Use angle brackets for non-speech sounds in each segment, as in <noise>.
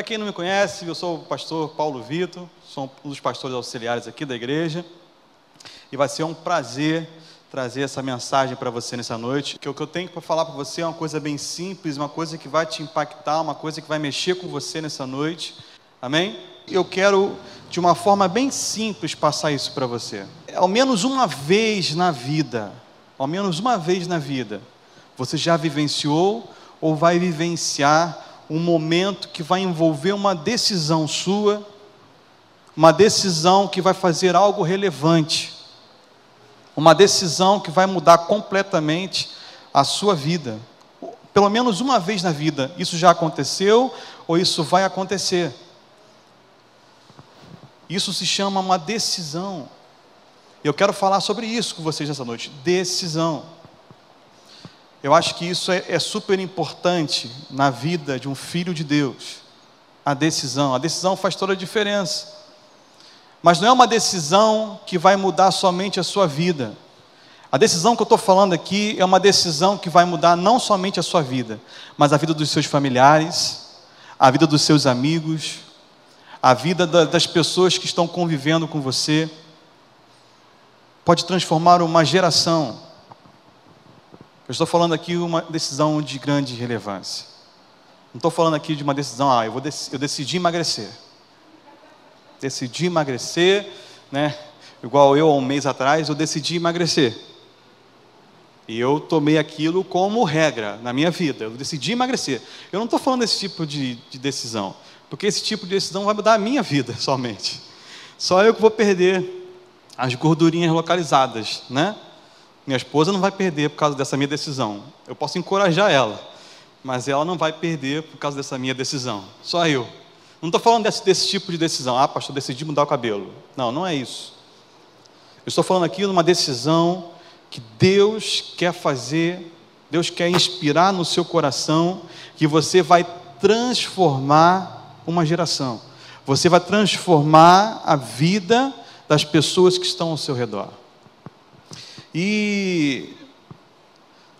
Para quem não me conhece, eu sou o pastor Paulo Vitor, sou um dos pastores auxiliares aqui da igreja, e vai ser um prazer trazer essa mensagem para você nessa noite. Que o que eu tenho para falar para você é uma coisa bem simples, uma coisa que vai te impactar, uma coisa que vai mexer com você nessa noite. Amém? Eu quero de uma forma bem simples passar isso para você. Ao menos uma vez na vida, ao menos uma vez na vida, você já vivenciou ou vai vivenciar um momento que vai envolver uma decisão sua, uma decisão que vai fazer algo relevante, uma decisão que vai mudar completamente a sua vida. Pelo menos uma vez na vida, isso já aconteceu ou isso vai acontecer. Isso se chama uma decisão. Eu quero falar sobre isso com vocês nessa noite. Decisão. Eu acho que isso é, é, super importante na vida de um filho de Deus. A decisão. A decisão faz toda a diferença. Mas não é uma decisão que vai mudar somente a sua vida. A decisão que eu estou falando aqui é uma decisão que vai mudar não somente a sua vida, mas a vida dos seus familiares, a vida dos seus amigos, a vida das pessoas que estão convivendo com você. Pode transformar uma geração eu estou falando aqui uma decisão de grande relevância. Não estou falando aqui de uma decisão, ah, eu, vou eu decidi emagrecer. Decidi emagrecer, né? Igual eu, um mês atrás, eu decidi emagrecer. E eu tomei aquilo como regra na minha vida. Eu decidi emagrecer. Eu não estou falando desse tipo de, de decisão, porque esse tipo de decisão vai mudar a minha vida <laughs> somente. Só eu que vou perder as gordurinhas localizadas, né? Minha esposa não vai perder por causa dessa minha decisão. Eu posso encorajar ela, mas ela não vai perder por causa dessa minha decisão. Só eu. Não estou falando desse, desse, tipo de decisão. Ah, pastor, decidi mudar o cabelo. Não, não é isso. Eu estou falando aqui de uma decisão que Deus quer fazer, Deus quer inspirar no seu coração, que você vai transformar uma geração. Você vai transformar a vida das pessoas que estão ao seu redor. E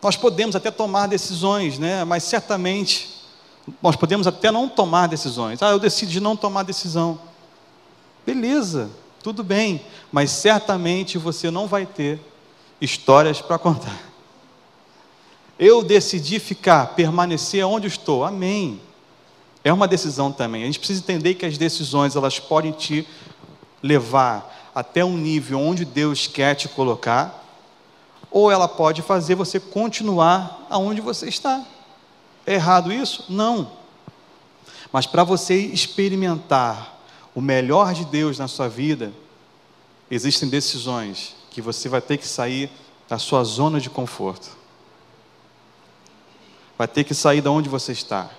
nós podemos até tomar decisões, né? mas certamente nós podemos até não tomar decisões. Ah, eu decido de não tomar decisão. Beleza, tudo bem, mas certamente você não vai ter histórias para contar. Eu decidi ficar, permanecer onde estou. Amém. É uma decisão também. A gente precisa entender que as decisões elas podem te levar até um nível onde Deus quer te colocar, ou ela pode fazer você continuar aonde você está. É errado isso? Não. Mas para você experimentar o melhor de Deus na sua vida, existem decisões que você vai ter que sair da sua zona de conforto. Vai ter que sair da onde você está.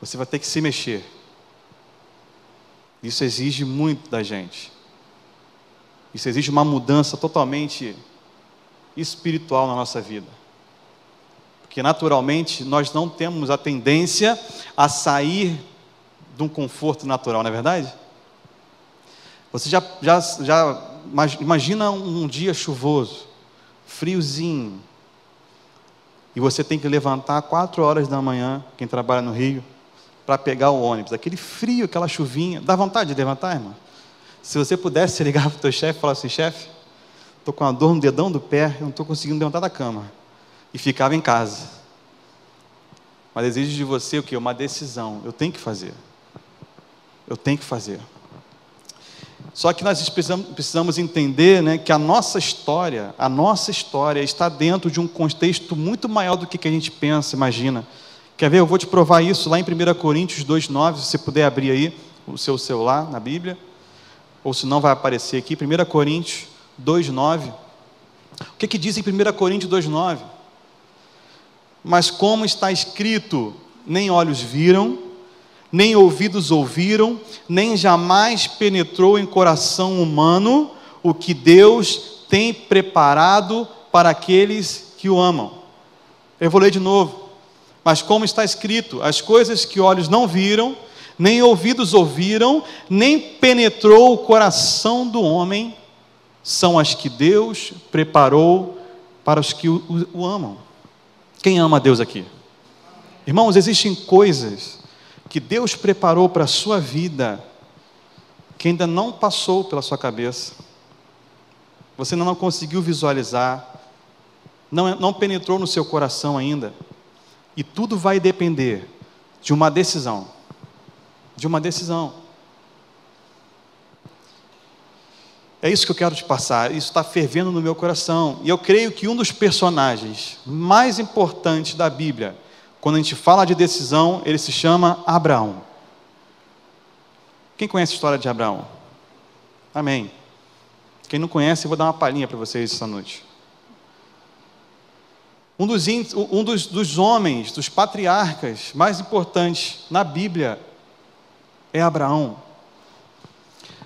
Você vai ter que se mexer. Isso exige muito da gente. Isso exige uma mudança totalmente espiritual na nossa vida. Porque naturalmente nós não temos a tendência a sair de um conforto natural, não é verdade? Você já, já, já imagina um dia chuvoso, friozinho, e você tem que levantar quatro horas da manhã, quem trabalha no Rio, para pegar o ônibus. Aquele frio, aquela chuvinha, dá vontade de levantar, irmão? Se você pudesse <laughs> ligar para o teu chefe e falar assim, chefe, estou com uma dor no dedão do pé, eu não estou conseguindo levantar da cama. E ficava em casa. Mas exige de você o que? Uma decisão. Eu tenho que fazer. Eu tenho que fazer. Só que nós precisamos entender né, que a nossa história, a nossa história está dentro de um contexto muito maior do que a gente pensa, imagina. Quer ver? Eu vou te provar isso lá em 1 Coríntios 2,9, se você puder abrir aí o seu celular na Bíblia, ou se não vai aparecer aqui, 1 Coríntios 2,9. O que, que diz em 1 Coríntios 2,9? Mas como está escrito, nem olhos viram, nem ouvidos ouviram, nem jamais penetrou em coração humano o que Deus tem preparado para aqueles que o amam. Eu vou ler de novo. Mas como está escrito, as coisas que olhos não viram, nem ouvidos ouviram, nem penetrou o coração do homem, são as que Deus preparou para os que o, o, amam. Quem ama Deus aqui? Irmãos, existem coisas que Deus preparou para a sua vida, que ainda não passou pela sua cabeça, você ainda não conseguiu visualizar, não, não penetrou no seu coração ainda, e tudo vai depender de uma decisão. De uma decisão. É isso que eu quero te passar. Isso está fervendo no meu coração. E eu creio que um dos personagens mais importantes da Bíblia, quando a gente fala de decisão, ele se chama Abraão. Quem conhece a história de Abraão? Amém. Quem não conhece, eu vou dar uma palhinha para vocês essa noite. Um, dos, um dos, dos homens, dos patriarcas mais importantes na Bíblia é Abraão.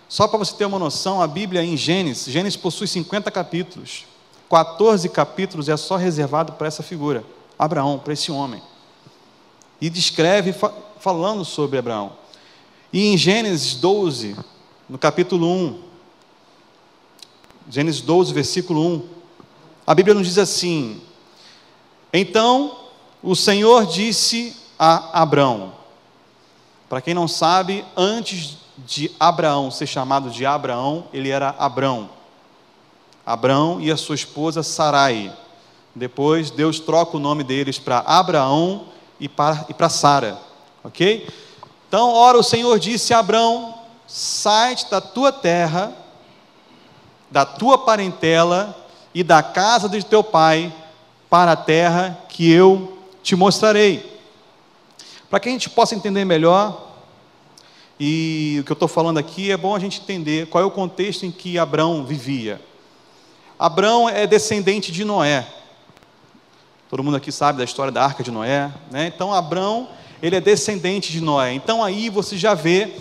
Só para você ter uma noção, a Bíblia em Gênesis, Gênesis possui 50 capítulos. 14 capítulos é só reservado para essa figura, Abraão, para esse homem. E descreve falando sobre Abraão. E em Gênesis 12, no capítulo 1, Gênesis 12, versículo 1, a Bíblia nos diz assim: Então o Senhor disse a Abraão, para quem não sabe, antes de Abraão ser chamado de Abraão, ele era Abrão. Abrão e a sua esposa Sarai. Depois Deus troca o nome deles para Abraão e para, e para Sara. Ok? Então, ora, o Senhor disse a Abrão: sai da tua terra, da tua parentela e da casa de teu pai para a terra que eu te mostrarei. Para que a gente possa entender melhor, e o que eu estou falando aqui é bom a gente entender qual é o contexto em que Abraão vivia. Abraão é descendente de Noé. Todo mundo aqui sabe da história da arca de Noé, né? Então Abraão, ele é descendente de Noé. Então aí você já vê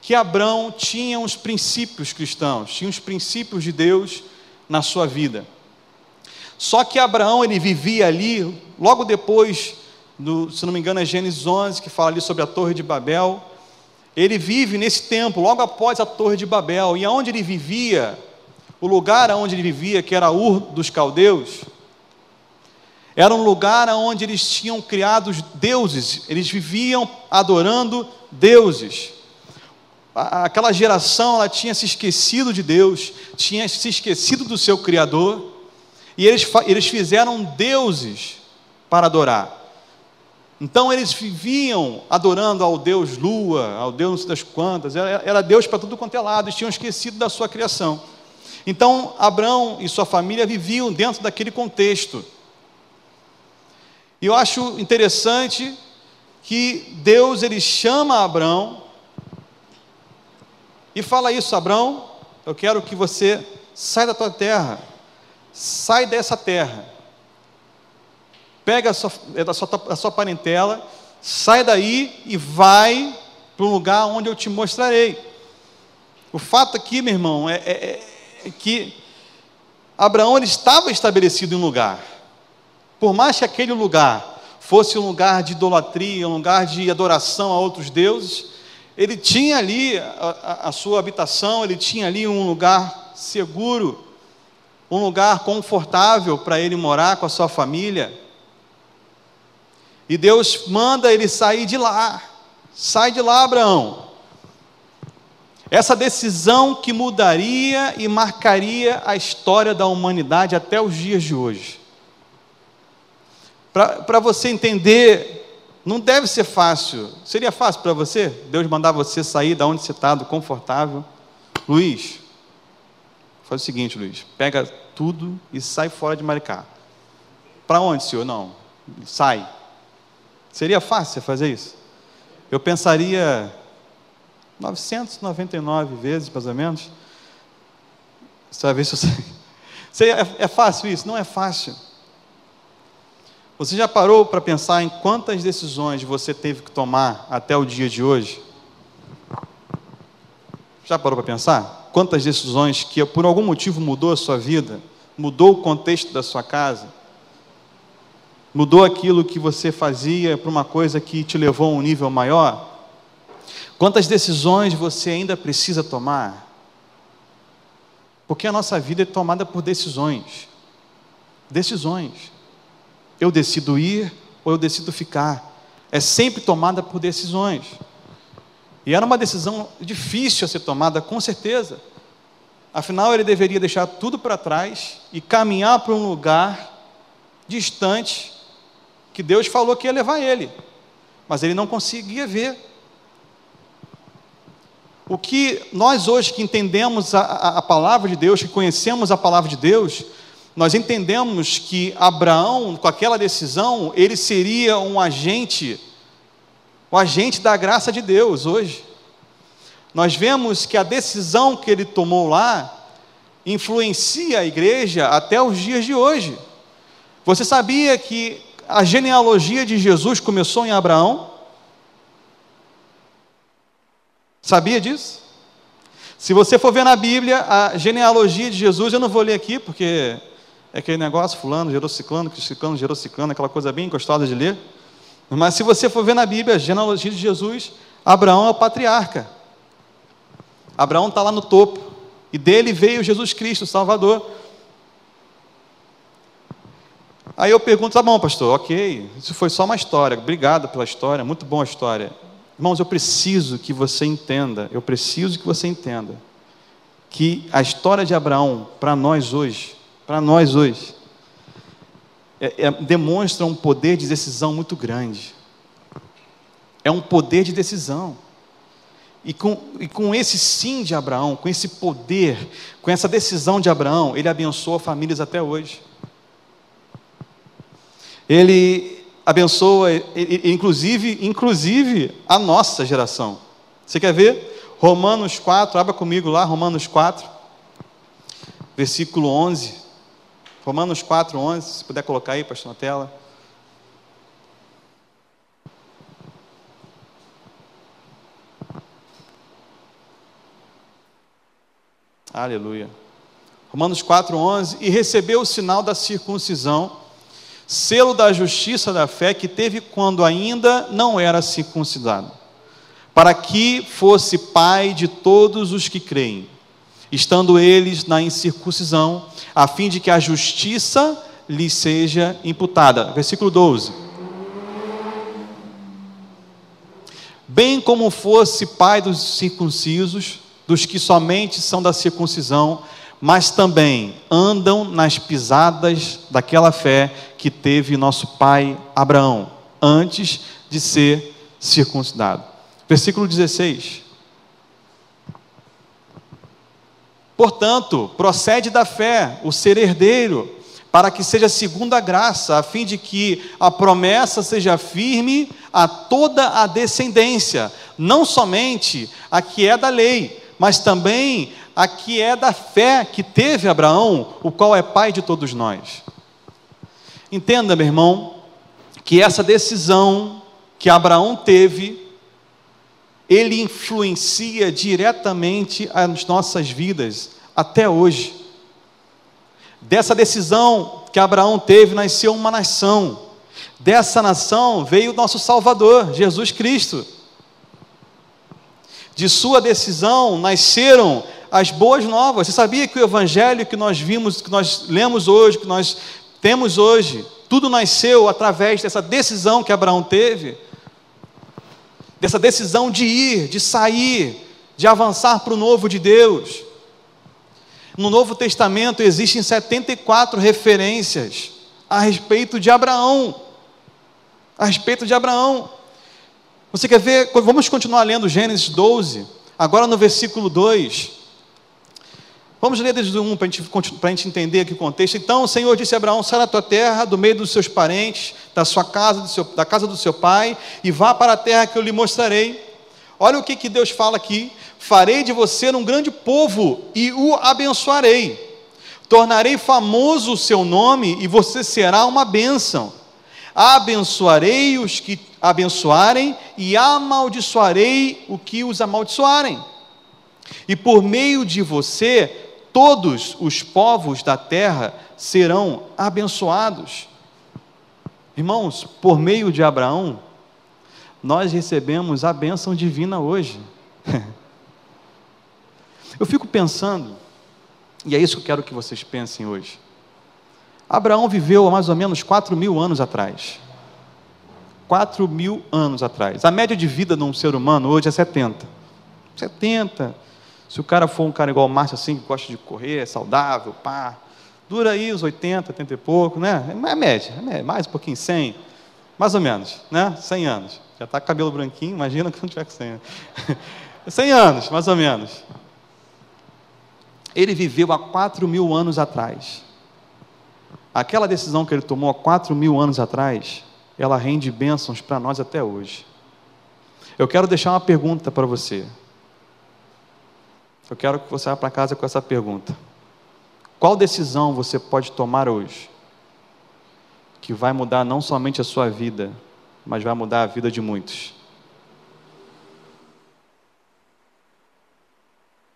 que Abraão tinha os princípios cristãos, tinha os princípios de Deus na sua vida. Só que Abraão ele vivia ali logo depois do, se não me engano, é Gênesis 11 que fala ali sobre a Torre de Babel ele vive nesse tempo, logo após a Torre de Babel, e aonde ele vivia, o lugar onde ele vivia, que era Ur dos Caldeus, era um lugar onde eles tinham criado deuses, eles viviam adorando deuses. Aquela geração ela tinha se esquecido de Deus, tinha se esquecido do seu Criador, e eles, eles fizeram deuses para adorar. Então eles viviam adorando ao Deus Lua, ao Deus não sei das quantas, era, era Deus para tudo quanto é lado, eles tinham esquecido da sua criação. Então Abraão e sua família viviam dentro daquele contexto. E eu acho interessante que Deus ele chama Abraão e fala isso, Abraão, eu quero que você saia da tua terra, sai dessa terra pega a sua, é a sua, a sua parentela, sai daí e vai para um lugar onde eu te mostrarei. O fato aqui, meu irmão, é, é, é que Abraão estava estabelecido em um lugar. Por mais que aquele lugar fosse um lugar de idolatria, um lugar de adoração a outros deuses, ele tinha ali a, a, a sua habitação, ele tinha ali um lugar seguro, um lugar confortável para ele morar com a sua família. E Deus manda ele sair de lá. Sai de lá, Abraão. Essa decisão que mudaria e marcaria a história da humanidade até os dias de hoje. Para você entender, não deve ser fácil. Seria fácil para você? Deus mandar você sair da onde você está, do confortável. Luiz, faz o seguinte, Luiz: pega tudo e sai fora de Maricá. Para onde, senhor? Não, sai. Seria fácil fazer isso? Eu pensaria 999 vezes, mais ou menos. Ver se. <laughs> É, é fácil isso? Não é fácil. Você já parou para pensar em quantas decisões você teve que tomar até o dia de hoje? Já parou para pensar? Quantas decisões que por algum motivo mudou a sua vida, mudou o contexto da sua casa? Mudou aquilo que você fazia para uma coisa que te levou a um nível maior? Quantas decisões você ainda precisa tomar? Porque a nossa vida é tomada por decisões. Decisões. Eu decido ir ou eu decido ficar. É sempre tomada por decisões. E era uma decisão difícil a ser tomada, com certeza. Afinal, ele deveria deixar tudo para trás e caminhar para um lugar distante que Deus falou que ia levar ele, mas ele não conseguia ver. O que nós hoje que entendemos a, a, a, palavra de Deus, que conhecemos a palavra de Deus, nós entendemos que Abraão, com aquela decisão, ele seria um agente, o um agente da graça de Deus hoje. Nós vemos que a decisão que ele tomou lá influencia a igreja até os dias de hoje. Você sabia que a genealogia de Jesus começou em Abraão? Sabia disso? Se você for ver na Bíblia a genealogia de Jesus, eu não vou ler aqui, porque é aquele negócio, fulano gerou ciclano, ciclano gerou ciclano, aquela coisa bem gostosa de ler. Mas se você for ver na Bíblia a genealogia de Jesus, Abraão é o patriarca. Abraão está lá no topo. E dele veio Jesus Cristo, Salvador. Aí eu pergunto, tá bom, pastor, ok, isso foi só uma história, obrigado pela história, muito boa a história. Irmãos, eu preciso que você entenda, eu preciso que você entenda, que a história de Abraão, para nós hoje, para nós hoje, é, é, demonstra um poder de decisão muito grande. É um poder de decisão. E com, e com esse sim de Abraão, com esse poder, com essa decisão de Abraão, ele abençoa famílias até hoje. Ele abençoa, inclusive, inclusive a nossa geração. Você quer ver? Romanos 4, abra comigo lá, Romanos 4, versículo 11. Romanos 4, 11, se puder colocar aí, pastor, na tela. Aleluia. Romanos 4, 11. E recebeu o sinal da circuncisão selo da justiça da fé que teve quando ainda não era circuncidado, para que fosse pai de todos os que creem, estando eles na incircuncisão, a fim de que a justiça lhe seja imputada. Versículo 12. Bem como fosse pai dos circuncisos, dos que somente são da circuncisão, mas também andam nas pisadas daquela fé que teve nosso pai Abraão, antes de ser circuncidado. Versículo 16. Portanto, procede da fé o ser herdeiro, para que seja segundo a graça, a fim de que a promessa seja firme a toda a descendência, não somente a que é da lei, mas também a que é da fé que teve Abraão, o qual é pai de todos nós. Entenda, meu irmão, que essa decisão que Abraão teve, ele influencia diretamente as nossas vidas até hoje. Dessa decisão que Abraão teve, nasceu uma nação. Dessa nação veio o nosso Salvador, Jesus Cristo. De sua decisão nasceram as boas novas. Você sabia que o evangelho que nós vimos, que nós lemos hoje, que nós temos hoje, tudo nasceu através dessa decisão que Abraão teve, dessa decisão de ir, de sair, de avançar para o novo de Deus. No Novo Testamento existem 74 referências a respeito de Abraão. A respeito de Abraão. Você quer ver? Vamos continuar lendo Gênesis 12, agora no versículo 2. Vamos ler desde o 1 para a gente entender aqui o contexto. Então o Senhor disse a Abraão: sai da tua terra, do meio dos seus parentes, da sua casa, seu, da casa do seu pai, e vá para a terra que eu lhe mostrarei. Olha o que, que Deus fala aqui: farei de você um grande povo e o abençoarei. Tornarei famoso o seu nome e você será uma bênção. Abençoarei os que abençoarem e amaldiçoarei o que os amaldiçoarem. E por meio de você todos os povos da terra serão abençoados. Irmãos, por meio de Abraão, nós recebemos a bênção divina hoje. <laughs> Eu fico pensando, e é isso que eu quero que vocês pensem hoje. Abraão viveu há mais ou menos 4 mil anos atrás. 4 mil anos atrás. A média de vida de um ser humano hoje é 70. 70. Se o cara for um cara igual o Márcio, assim, que gosta de correr, é saudável, pá, dura aí uns 80, 80 e pouco, né? É a média, é mais um pouquinho, 100, mais ou menos, né? 100 anos. Já está com cabelo branquinho, imagina <laughs> quando tiver com 100 anos. 100 anos, mais ou menos. Ele viveu há 4 mil anos atrás. Aquela decisão que ele tomou há 4 mil anos atrás, ela rende bênçãos para nós até hoje. Eu quero deixar uma pergunta para você. Eu quero que você vá para casa com essa pergunta. Qual decisão você pode tomar hoje que vai mudar não somente a sua vida, mas vai mudar a vida de muitos?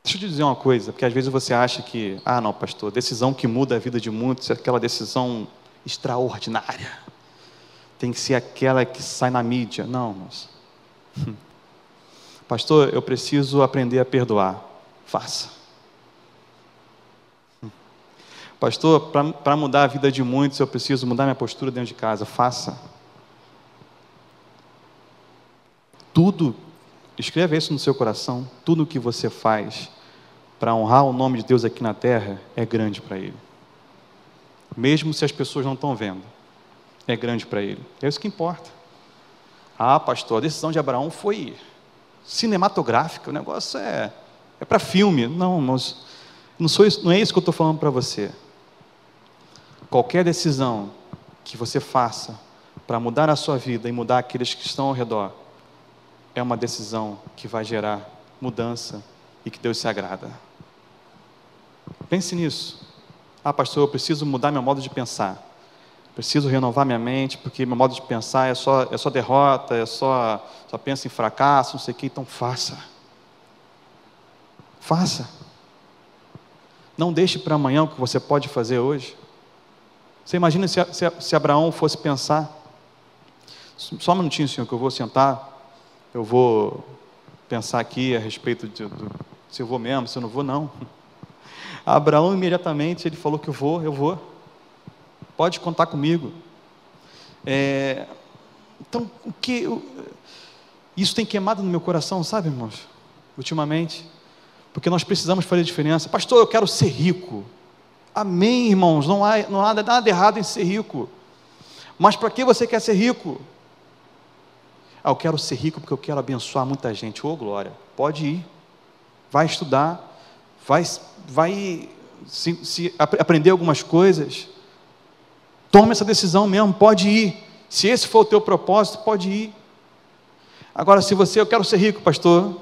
Deixa eu te dizer uma coisa, porque às vezes você acha que, ah, não, pastor, decisão que muda a vida de muitos é aquela decisão extraordinária. Tem que ser aquela que sai na mídia. Não, moço. Pastor, eu preciso aprender a perdoar. Faça. Pastor, para mudar a vida de muitos, eu preciso mudar minha postura dentro de casa. Faça. Tudo, escreva isso no seu coração, tudo o que você faz para honrar o nome de Deus aqui na terra é grande para Ele. Mesmo se as pessoas não estão vendo, é grande para Ele. É isso que importa. Ah, pastor, a decisão de Abraão foi cinematográfica, o negócio é, é para filme. Não, não, sou isso, não é isso que eu estou falando para você. Qualquer decisão que você faça para mudar a sua vida e mudar aqueles que estão ao redor, é uma decisão que vai gerar mudança e que Deus se agrada. Pense nisso. Ah, pastor, eu preciso mudar meu modo de pensar. Preciso renovar minha mente, porque meu modo de pensar é só, é só derrota, é só, só pensa em fracasso, não sei o que, então faça. Faça. Não deixe para amanhã o que você pode fazer hoje. Você imagina se, se, se Abraão fosse pensar, só um minutinho, senhor, que eu vou sentar, eu vou pensar aqui a respeito de, se eu vou mesmo, se eu não vou, não. Abraão imediatamente ele falou que eu vou, eu vou. Pode contar comigo. É, então, o que isso tem queimado no meu coração, sabe, irmãos? Ultimamente, porque nós precisamos fazer diferença. Pastor, eu quero ser rico. Amém, irmãos. Não há, não há nada errado em ser rico. Mas para que você quer ser rico? Ah, eu quero ser rico porque eu quero abençoar muita gente. Ô, oh, glória. Pode ir. Vai estudar. Vai vai se, se aprender algumas coisas, tome essa decisão mesmo, pode ir. Se esse for o teu propósito, pode ir. Agora, se você, eu quero ser rico, pastor,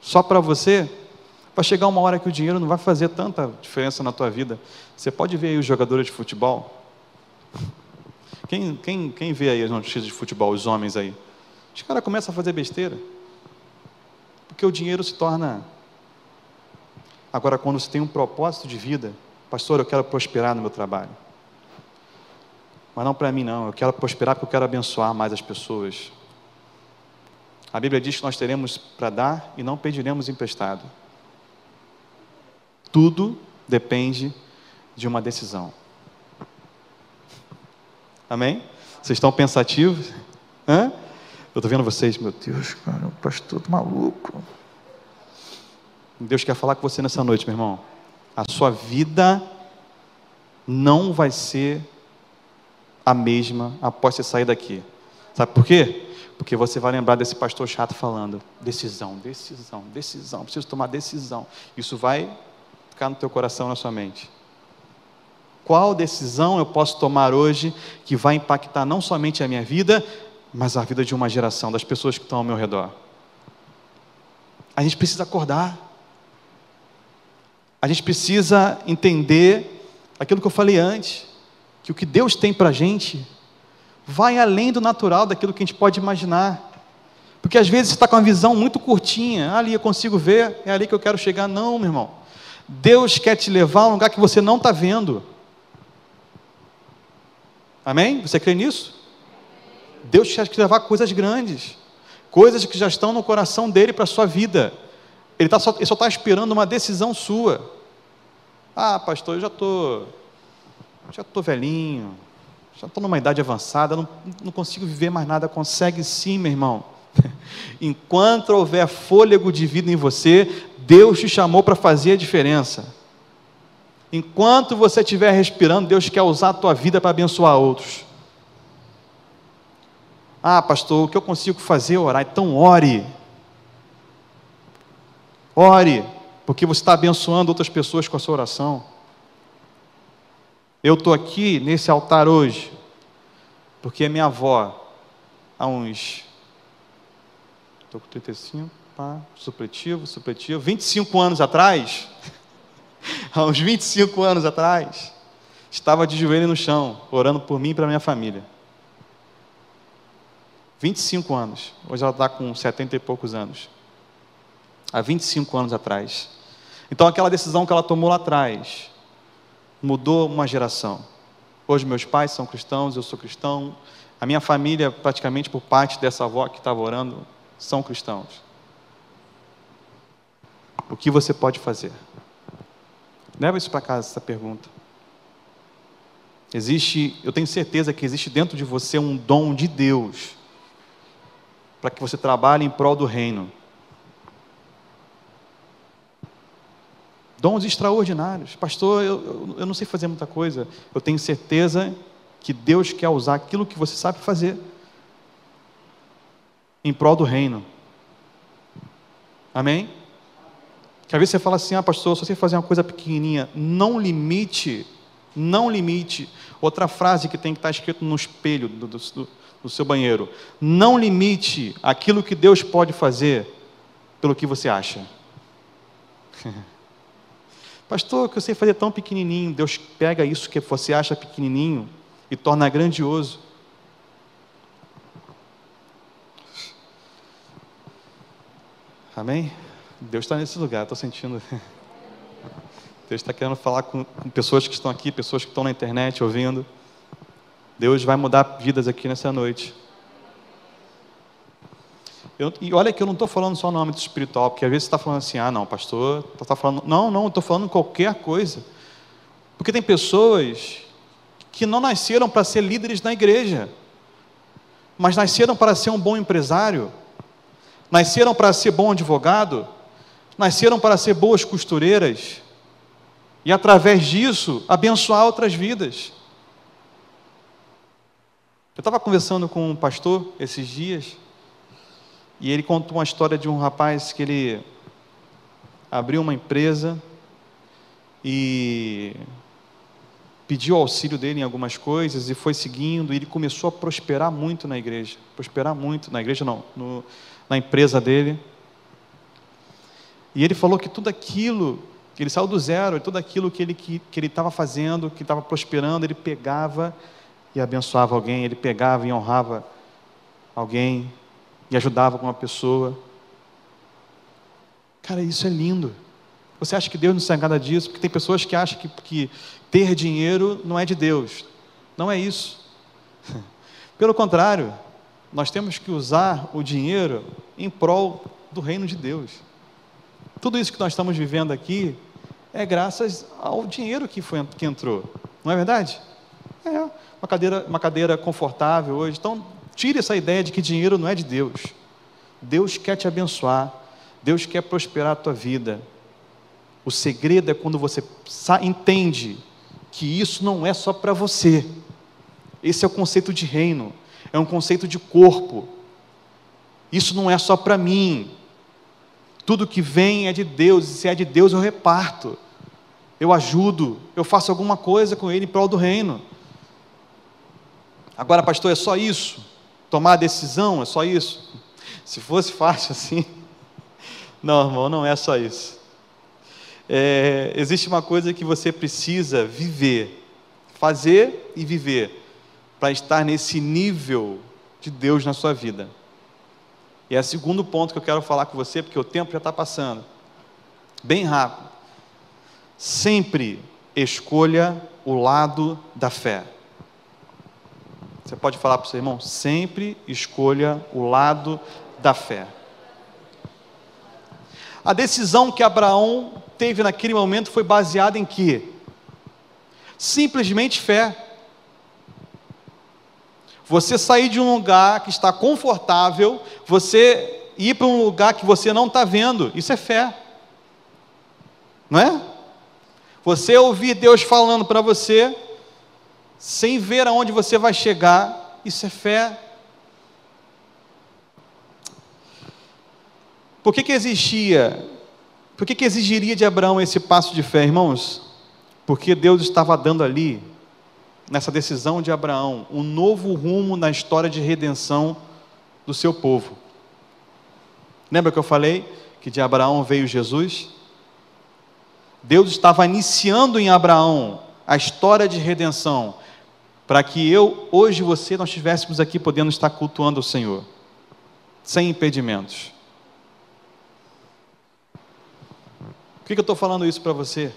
só para você, vai chegar uma hora que o dinheiro não vai fazer tanta diferença na tua vida. Você pode ver aí os jogadores de futebol. Quem, quem, quem vê aí as notícias de futebol, os homens aí? Os caras começam a fazer besteira. Porque o dinheiro se torna Agora, quando você tem um propósito de vida, pastor, eu quero prosperar no meu trabalho. Mas não para mim, não. Eu quero prosperar porque eu quero abençoar mais as pessoas. A Bíblia diz que nós teremos para dar e não pediremos emprestado. Tudo depende de uma decisão. Amém? Vocês estão pensativos? Hã? Eu estou vendo vocês, meu Deus, cara, o pastor tá maluco. Deus quer falar com você nessa noite, meu irmão. A sua vida não vai ser a mesma após você sair daqui. Sabe por quê? Porque você vai lembrar desse pastor chato falando: decisão, decisão, decisão, preciso tomar decisão. Isso vai ficar no teu coração, na sua mente. Qual decisão eu posso tomar hoje que vai impactar não somente a minha vida, mas a vida de uma geração, das pessoas que estão ao meu redor? A gente precisa acordar a gente precisa entender aquilo que eu falei antes, que o que Deus tem para a gente vai além do natural, daquilo que a gente pode imaginar. Porque às vezes você está com uma visão muito curtinha, ah, ali eu consigo ver, é ali que eu quero chegar. Não, meu irmão. Deus quer te levar a um lugar que você não está vendo. Amém? Você crê nisso? Deus quer te levar a coisas grandes, coisas que já estão no coração dele para a sua vida. Ele, tá só, ele só está esperando uma decisão sua. Ah, pastor, eu já estou já tô velhinho, Já estou numa idade avançada, não, não consigo viver mais nada. Consegue sim, meu irmão. <laughs> Enquanto houver fôlego de vida em você, Deus te chamou para fazer a diferença. Enquanto você estiver respirando, Deus quer usar a tua vida para abençoar outros. Ah, pastor, o que eu consigo fazer é orar? Então ore. Ore, porque você está abençoando outras pessoas com a sua oração. Eu estou aqui nesse altar hoje, porque minha avó, há uns. Estou com 35, pá, supletivo, supletivo, 25 anos atrás, <laughs> há uns 25 anos atrás, estava de joelho no chão, orando por mim e para minha família. 25 anos, hoje ela está com 70 e poucos anos. Há 25 anos atrás. Então, aquela decisão que ela tomou lá atrás, mudou uma geração. Hoje meus pais são cristãos, eu sou cristão. A minha família, praticamente por parte dessa avó que estava orando, são cristãos. O que você pode fazer? Leva isso para casa, essa pergunta. Existe, eu tenho certeza que existe dentro de você um dom de Deus para que você trabalhe em prol do reino. Dons extraordinários. Pastor, eu, eu, eu não sei fazer muita coisa. Eu tenho certeza que Deus quer usar aquilo que você sabe fazer em prol do reino. Amém? Que às vezes você fala assim, ah, pastor, só sei fazer uma coisa pequenininha. Não limite, não limite. Outra frase que tem que estar escrito no espelho do, do, do seu banheiro. Não limite aquilo que Deus pode fazer pelo que você acha. <laughs> Pastor, que eu sei fazer tão pequenininho. Deus pega isso que você acha pequenininho e torna grandioso. Amém? Deus está nesse lugar, estou sentindo. <laughs> Deus está querendo falar com, com, pessoas que estão aqui, pessoas que estão na internet ouvindo. Deus vai mudar vidas aqui nessa noite. Eu, e olha que eu não estou falando só no âmbito espiritual, porque às vezes você está falando assim, ah, não, pastor, está falando. Não, não, estou falando qualquer coisa. Porque tem pessoas que não nasceram para ser líderes na igreja, mas nasceram para ser um bom empresário, nasceram para ser bom advogado, nasceram para ser boas costureiras, e através disso abençoar outras vidas. Eu estava conversando com um pastor esses dias, e ele contou uma história de um rapaz que ele abriu uma empresa e pediu auxílio dele em algumas coisas e foi seguindo, e ele começou a prosperar muito na igreja. Prosperar muito, na igreja não, no, na empresa dele. E ele falou que tudo aquilo, que ele saiu do zero, tudo aquilo que ele que, que ele estava fazendo, que estava prosperando, ele pegava e abençoava alguém, ele pegava e honrava alguém, e ajudava com uma pessoa. Cara, isso é lindo. Você acha que Deus não se engana disso? Porque tem pessoas que acham que, que ter dinheiro não é de Deus. Não é isso. <laughs> Pelo contrário, nós temos que usar o dinheiro em prol do reino de Deus. Tudo isso que nós estamos vivendo aqui é graças ao dinheiro que, foi, que entrou. Não é verdade? É, uma cadeira, uma cadeira confortável hoje. Então, Tire essa ideia de que dinheiro não é de Deus. Deus quer te abençoar. Deus quer prosperar a tua vida. O segredo é quando você entende que isso não é só para você. Esse é o conceito de reino, é um conceito de corpo. Isso não é só para mim. Tudo que vem é de Deus, e se é de Deus eu reparto. Eu ajudo, eu faço alguma coisa com ele em prol do reino. Agora, pastor, é só isso? Tomar decisão, é só isso? Se fosse fácil assim. <laughs> Não, irmão, não é só isso. É, existe uma coisa que você precisa viver, fazer e viver, para estar nesse nível de Deus na sua vida. E é o segundo ponto que eu quero falar com você, porque o tempo já está passando. Bem rápido. Sempre escolha o lado da fé. Você pode falar para o seu irmão: sempre escolha o lado da fé. A decisão que Abraão teve naquele momento foi baseada em quê? Simplesmente fé. Você sair de um lugar que está confortável, você ir para um lugar que você não está vendo, isso é fé. Não é? Você ouvir Deus falando para você, sem ver aonde você vai chegar, isso é fé. Por que, que existia, por que, que exigiria de Abraão esse passo de fé, irmãos? Porque Deus estava dando ali, nessa decisão de Abraão, um novo rumo na história de redenção do seu povo. Lembra que eu falei que de Abraão veio Jesus? Deus estava iniciando em Abraão a história de redenção, para que eu, hoje você, nós estivéssemos aqui podendo estar cultuando o Senhor, sem impedimentos. Por que, eu estou falando isso para você?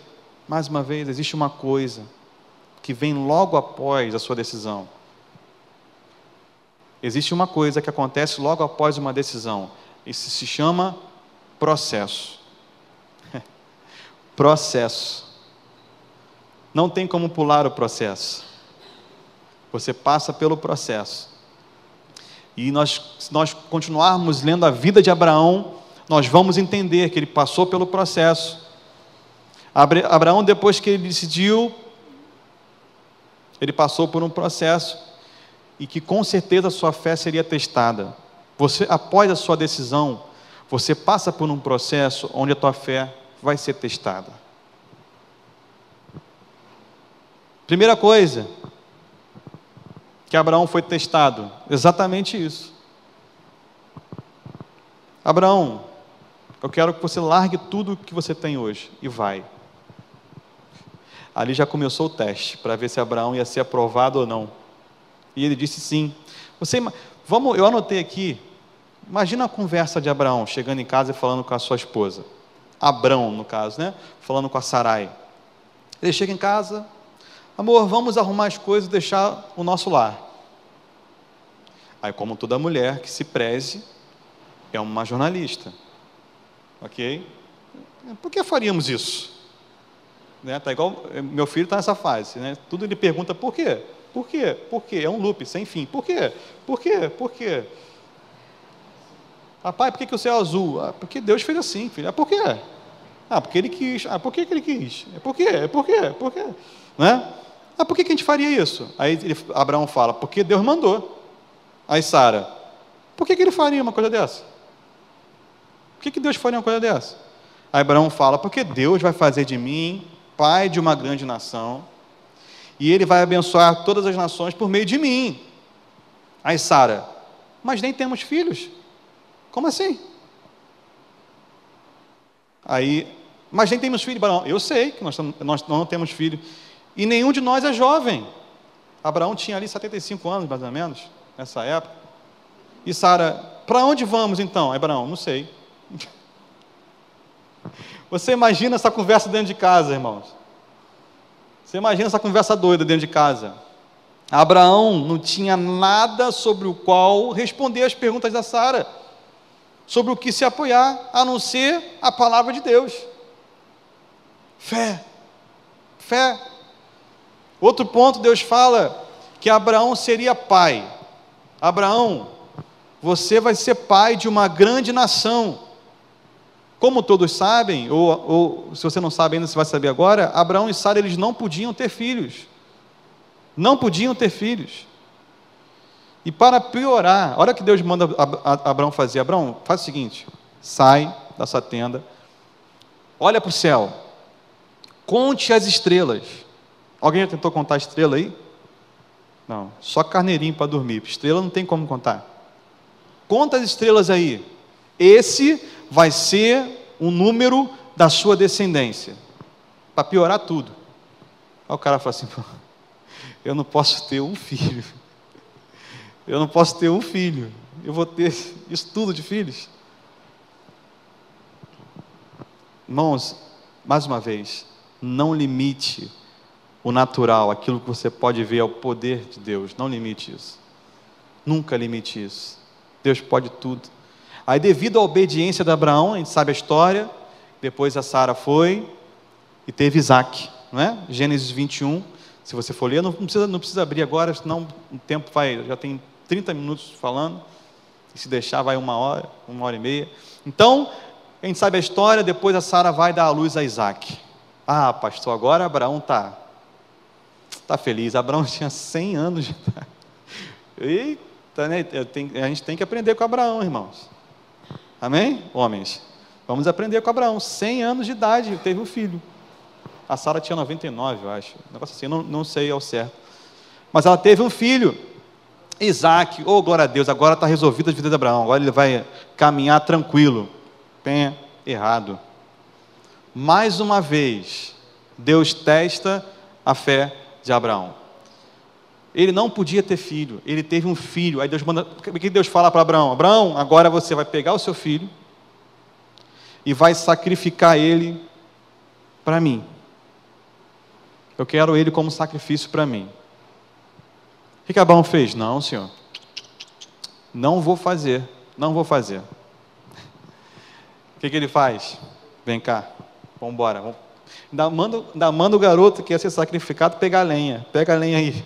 Mais uma vez, existe uma coisa que vem logo após a sua decisão. Existe uma coisa que acontece logo após uma decisão. Isso se chama processo. <laughs> processo. Não tem como pular o processo. Você passa pelo processo. E nós, se nós continuarmos lendo a vida de Abraão, nós vamos entender que ele passou pelo processo. Abraão, depois que ele decidiu, ele passou por um processo e que com certeza sua fé seria testada. Você, após a sua decisão, você passa por um processo onde a tua fé vai ser testada. Primeira coisa que Abraão foi testado, exatamente isso. Abraão, eu quero que você largue tudo que você tem hoje e vai. Ali já começou o teste para ver se Abraão ia ser aprovado ou não. E ele disse sim. Você, vamos, eu anotei aqui. Imagina a conversa de Abraão chegando em casa e falando com a sua esposa. Abrão, no caso, né? Falando com a Sarai. Ele chega em casa, amor, vamos arrumar as coisas e deixar o nosso lar. Aí, como toda mulher que se preze, é uma jornalista. Ok? Por que faríamos isso? Né? Tá igual meu filho está nessa fase, né? Tudo ele pergunta por quê? Por quê? Por quê? É um loop sem fim. Por quê? Por quê? Por quê? Papai, por que, que o céu é azul? Ah, porque Deus fez assim, filho. Ah, por quê? Ah, porque ele quis. Ah, por que, que ele quis? É por quê? É por quê? Por quê? Né? Ah, por que, que a gente faria isso? Aí ele, Abraão fala, porque Deus mandou. Aí Sara, por que, que ele faria uma coisa dessa? Por que, que Deus faria uma coisa dessa? Aí Abraão fala, porque Deus vai fazer de mim pai de uma grande nação, e ele vai abençoar todas as nações por meio de mim. Aí Sara, mas nem temos filhos. Como assim? Aí, mas nem temos filho. Abraão, eu sei que nós, nós não temos filho. E nenhum de nós é jovem. Abraão tinha ali 75 anos, mais ou menos, nessa época. E Sara, para onde vamos então? Abraão, não sei. <laughs> Você imagina essa conversa dentro de casa, irmãos? Você imagina essa conversa doida dentro de casa? Abraão não tinha nada sobre o qual responder as perguntas da Sara, sobre o que se apoiar, a não ser a palavra de Deus. Fé. Fé. Outro ponto, Deus fala que Abraão seria pai. Abraão, você vai ser pai de uma grande nação. Como todos sabem, ou, ou, se você não sabe ainda, você vai saber agora, Abraão e Sara eles não podiam ter filhos. Não podiam ter filhos. E para piorar, a hora que Deus manda Abraão fazer, Abraão, faz o seguinte: sai da sua tenda, olha para o céu, conte as estrelas. Alguém já tentou contar estrela aí? Não, só carneirinho para dormir. Estrela não tem como contar. Conta as estrelas aí. Esse vai ser o número da sua descendência. Para piorar tudo. Aí o cara fala assim: eu não posso ter um filho. Eu não posso ter um filho. Eu vou ter isso tudo de filhos. Irmãos, mais uma vez, não limite o natural, aquilo que você pode ver ao poder de Deus. Não limite isso. Nunca limite isso. Deus pode tudo. Aí, devido à obediência de Abraão, a gente sabe a história, depois a Sara foi e teve Isaac, não é? Gênesis 21, Se você for ler, não precisa, não precisa abrir agora, senão o tempo vai, já tem 30 minutos falando, e se deixar vai uma hora, uma hora e meia. Então, a gente sabe a história, depois a Sara vai dar a luz a Isaac. Ah, pastor, agora Abraão está tá feliz. Abraão <laughs> tinha 100 anos de idade. Eita, né? Tenho, a gente tem que aprender com Abraão, irmãos. Amém? Homens. Vamos aprender com Abraão. 100 anos de idade, teve um filho. A Sara tinha 99, eu acho. Um negócio assim, não, não sei ao certo. Mas ela teve um filho, Isaac. Oh, glória a Deus, agora está resolvida a vida de Abraão. Agora ele vai caminhar tranquilo. Penha errado. Mais uma vez, Deus testa a fé de Abraão. Ele não podia ter filho, ele teve um filho. Aí Deus manda. O que Deus fala para Abraão? Abraão, agora você vai pegar o seu filho e vai sacrificar ele para mim. Eu quero ele como sacrifício para mim. O que Abraão fez? Não, senhor. Não vou fazer. Não vou fazer. <laughs> O que, que ele faz? Vem cá. Vamos embora. Vamos. Ainda, manda, ainda manda o garoto que ia ser sacrificado pegar lenha. Pega a lenha aí.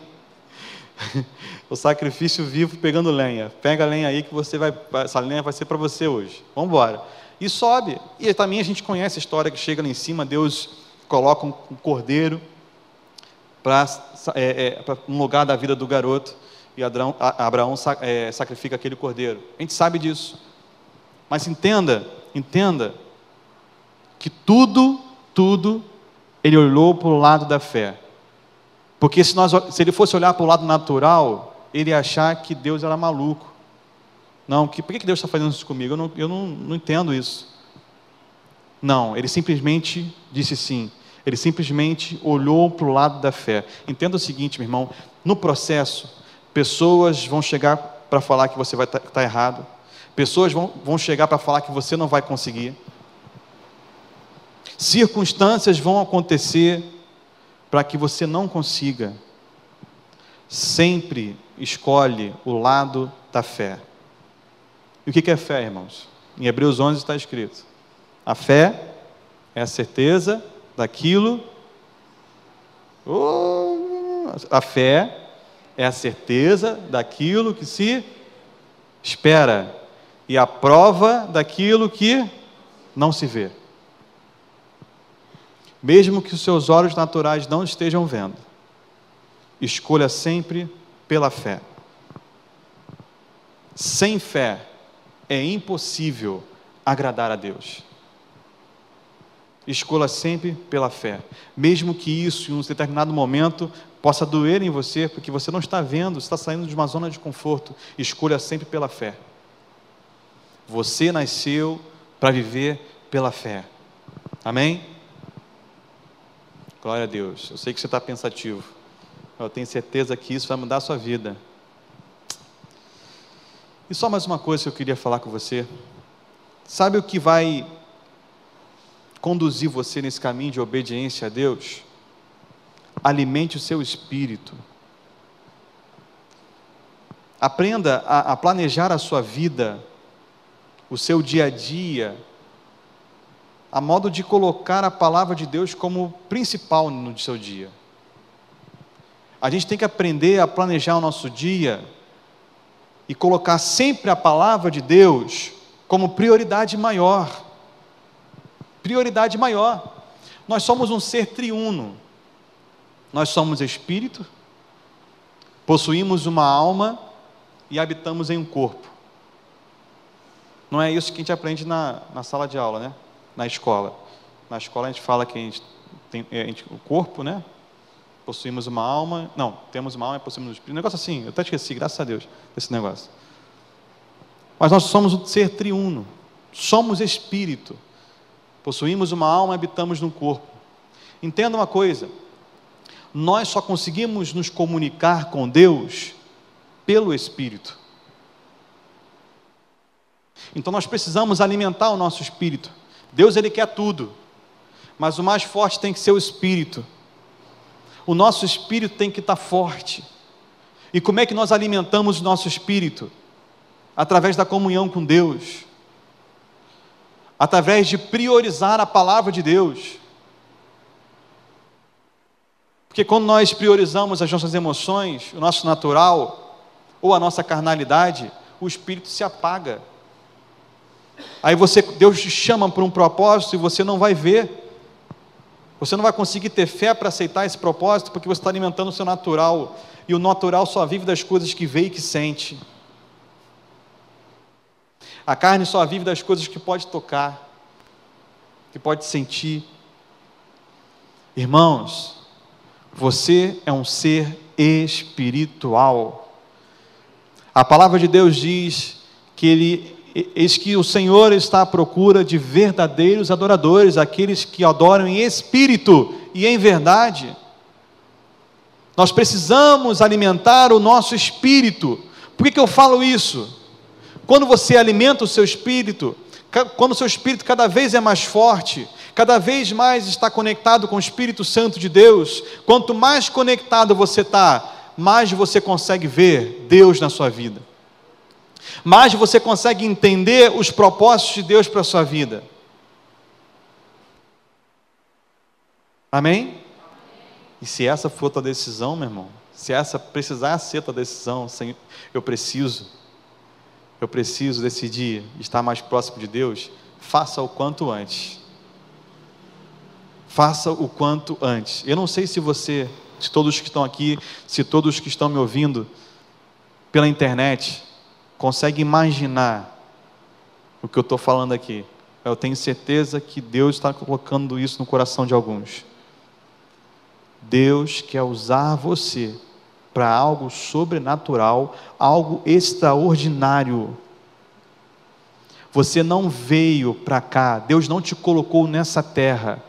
<laughs> o sacrifício vivo pegando lenha. Pega a lenha aí que você vai. Essa lenha vai ser para você hoje. Vamos embora. E sobe. E também a gente conhece a história que chega lá em cima, Deus coloca um, cordeiro para é, é, um lugar da vida do garoto e Abraão, Abraão é, sacrifica aquele cordeiro. A gente sabe disso. Mas entenda, entenda que tudo, tudo, ele olhou para o lado da fé. Porque se, nós, se ele fosse olhar para o lado natural, ele ia achar que Deus era maluco. Não, que, por que Deus está fazendo isso comigo? Eu, não, eu não, não entendo isso. Não, ele simplesmente disse sim. Ele simplesmente olhou para o lado da fé. Entenda o seguinte, meu irmão: no processo, pessoas vão chegar para falar que você vai estar tá, tá errado, pessoas vão, vão chegar para falar que você não vai conseguir, circunstâncias vão acontecer para que você não consiga. Sempre escolhe o lado da fé. E o que é fé, irmãos? Em Hebreus 11 está escrito: a fé é a certeza daquilo. A fé é a certeza daquilo que se espera e a prova daquilo que não se vê. Mesmo que os seus olhos naturais não estejam vendo, escolha sempre pela fé. Sem fé é impossível agradar a Deus. Escolha sempre pela fé, mesmo que isso, em um determinado momento, possa doer em você, porque você não está vendo, você está saindo de uma zona de conforto. Escolha sempre pela fé. Você nasceu para viver pela fé. Amém? Glória a Deus. Eu sei que você está pensativo. Eu tenho certeza que isso vai mudar a sua vida. E só mais uma coisa que eu queria falar com você. Sabe o que vai conduzir você nesse caminho de obediência a Deus, alimente o seu espírito. Aprenda a, a planejar a sua vida, o seu dia a dia, a modo de colocar a palavra de Deus como principal no seu dia. A gente tem que aprender a planejar o nosso dia e colocar sempre a palavra de Deus como prioridade maior prioridade maior. Nós somos um ser triuno. Nós somos espírito, possuímos uma alma e habitamos em um corpo. Não é isso que a gente aprende na, na sala de aula, né? Na escola. Na escola a gente fala que a gente tem a gente, o corpo, né? Possuímos uma alma. Não, temos uma alma e possuímos um espírito. Um negócio assim, eu até esqueci, graças a Deus, esse negócio. Mas nós somos um ser triuno. Somos espírito. Possuímos uma alma e habitamos num corpo. Entenda uma coisa: nós só conseguimos nos comunicar com Deus pelo Espírito. Então nós precisamos alimentar o nosso espírito. Deus ele quer tudo, mas o mais forte tem que ser o espírito. O nosso espírito tem que estar forte. E como é que nós alimentamos o nosso espírito? Através da comunhão com Deus através de priorizar a palavra de Deus. Porque quando nós priorizamos as nossas emoções, o nosso natural, ou a nossa carnalidade, o espírito se apaga. Aí você, Deus te chama para um propósito e você não vai ver. Você não vai conseguir ter fé para aceitar esse propósito porque você está alimentando o seu natural. E o natural só vive das coisas que vê e que sente. A carne só vive das coisas que pode tocar, que pode sentir. Irmãos, você é um ser espiritual. A palavra de Deus diz que ele eis que o Senhor está à procura de verdadeiros adoradores, aqueles que adoram em espírito e em verdade. Nós precisamos alimentar o nosso espírito. Por que, que eu falo isso? Quando você alimenta o seu espírito, quando o seu espírito cada vez é mais forte, cada vez mais está conectado com o Espírito Santo de Deus, quanto mais conectado você está, mais você consegue ver Deus na sua vida, mais você consegue entender os propósitos de Deus para a sua vida. Amém? E se essa for a tua decisão, meu irmão, se essa precisar ser tua decisão, eu preciso, eu preciso decidir estar mais próximo de Deus, faça o quanto antes. Faça o quanto antes. Eu não sei se você, se todos que estão aqui, se todos que estão me ouvindo pela internet, conseguem imaginar o que eu estou falando aqui. Eu tenho certeza que Deus está colocando isso no coração de alguns. Deus quer usar você para algo sobrenatural, algo extraordinário. Você não veio para cá, Deus não te colocou nessa terra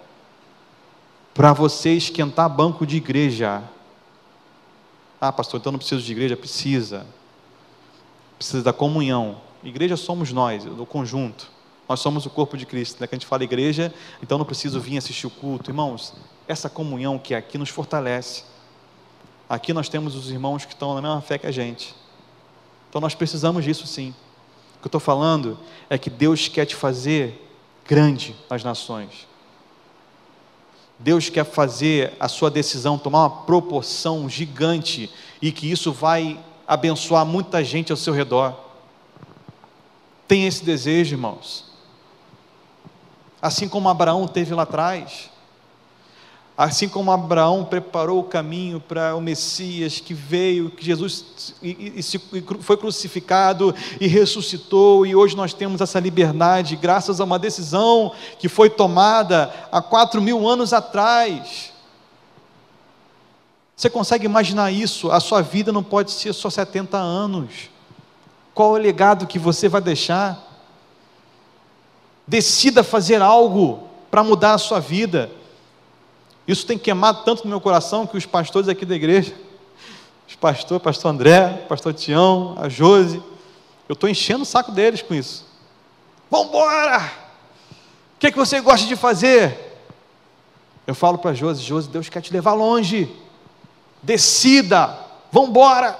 para você esquentar banco de igreja. Ah, pastor, então não preciso de igreja? Precisa. Precisa da comunhão. Igreja somos nós, do conjunto. Nós somos o corpo de Cristo. Né? Que a gente fala igreja, então não preciso vir assistir o culto. Irmãos, essa comunhão que é aqui nos fortalece. Aqui nós temos os irmãos que estão na mesma fé que a gente. Então nós precisamos disso sim. O que eu estou falando é que Deus quer te fazer grande nas nações. Deus quer fazer a sua decisão tomar uma proporção gigante e que isso vai abençoar muita gente ao seu redor. Tem esse desejo, irmãos. Assim como Abraão teve lá atrás. Assim como Abraão preparou o caminho para o Messias que veio, que Jesus e, e, e foi crucificado e ressuscitou, e hoje nós temos essa liberdade, graças a uma decisão que foi tomada há quatro mil anos atrás. Você consegue imaginar isso? A sua vida não pode ser só 70 anos. Qual é o legado que você vai deixar? Decida fazer algo para mudar a sua vida. Isso tem queimado tanto no meu coração que os pastores aqui da igreja, <laughs> os pastores, pastor André, pastor Tião, a Jose, eu estou enchendo o saco deles com isso. Vamos embora! O que, é que você gosta de fazer? Eu falo para Josi, Josi, Deus quer te levar longe. Decida, vamos embora.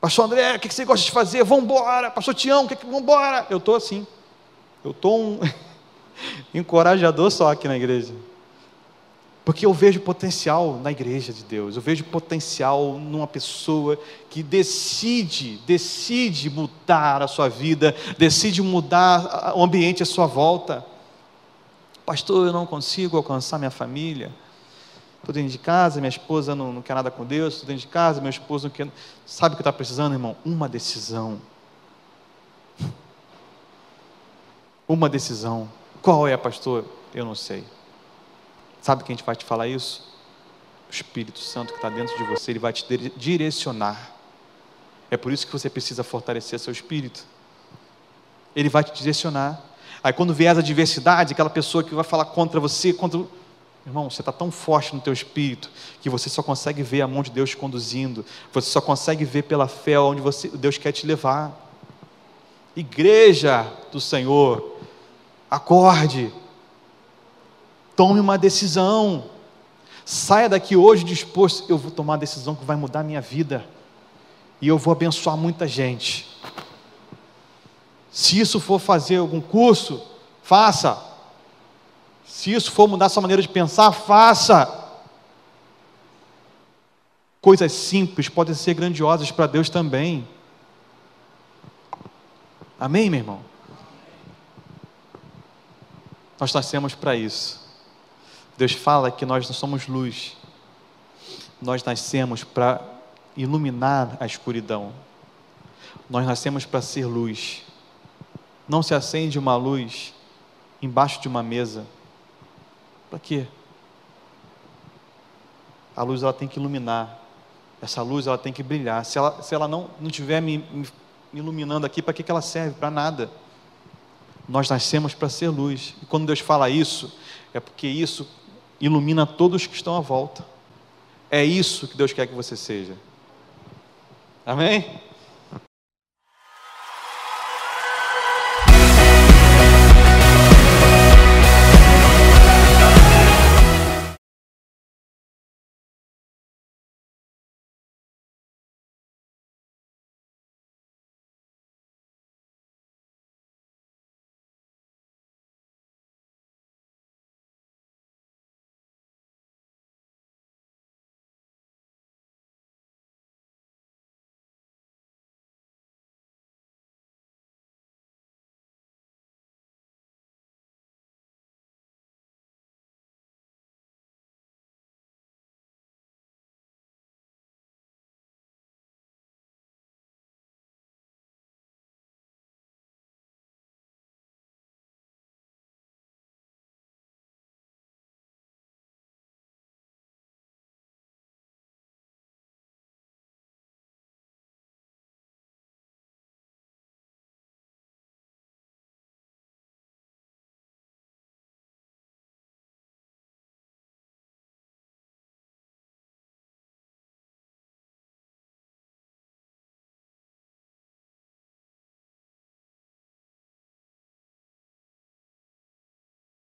Pastor André, o que, você gosta de fazer? Vamos embora. Pastor Tião, o que, vamos embora? Eu estou assim. Eu estou um <laughs> encorajador só aqui na igreja. Porque eu vejo potencial na igreja de Deus, eu vejo potencial numa pessoa que decide, decide mudar a sua vida, decide mudar o ambiente à sua volta. Pastor, eu não consigo alcançar minha família. Estou dentro de casa, minha esposa não, não quer nada com Deus, estou dentro de casa, meu esposo não quer. Sabe o que está precisando, irmão? Uma decisão. <laughs> Uma decisão. Qual é, pastor? Eu não sei. Sabe quem vai te falar isso? O Espírito Santo que está dentro de você, ele vai te direcionar. É por isso que você precisa fortalecer seu espírito. Ele vai te direcionar. Aí quando vier as adversidades, aquela pessoa que vai falar contra você, contra Irmão, você está tão forte no teu espírito que você só consegue ver a mão de Deus conduzindo. Você só consegue ver pela fé onde você, Deus quer te levar. Igreja do Senhor, acorde. Tome uma decisão. Saia daqui hoje disposto, eu vou tomar uma decisão que vai mudar a minha vida. E eu vou abençoar muita gente. Se isso for fazer algum curso, faça. Se isso for mudar sua maneira de pensar, faça. Coisas simples podem ser grandiosas para Deus também. Amém, meu irmão? Nós nascemos para isso. Deus fala que nós não somos luz. Nós nascemos para iluminar a escuridão. Nós nascemos para ser luz. Não se acende uma luz embaixo de uma mesa. Para quê? A luz ela tem que iluminar. Essa luz ela tem que brilhar. Se ela, se ela não, não estiver me, me iluminando aqui, para que, que ela serve? Para nada. Nós nascemos para ser luz. E quando Deus fala isso, é porque isso ilumina todos que estão à volta. É isso que Deus quer que você seja. Amém?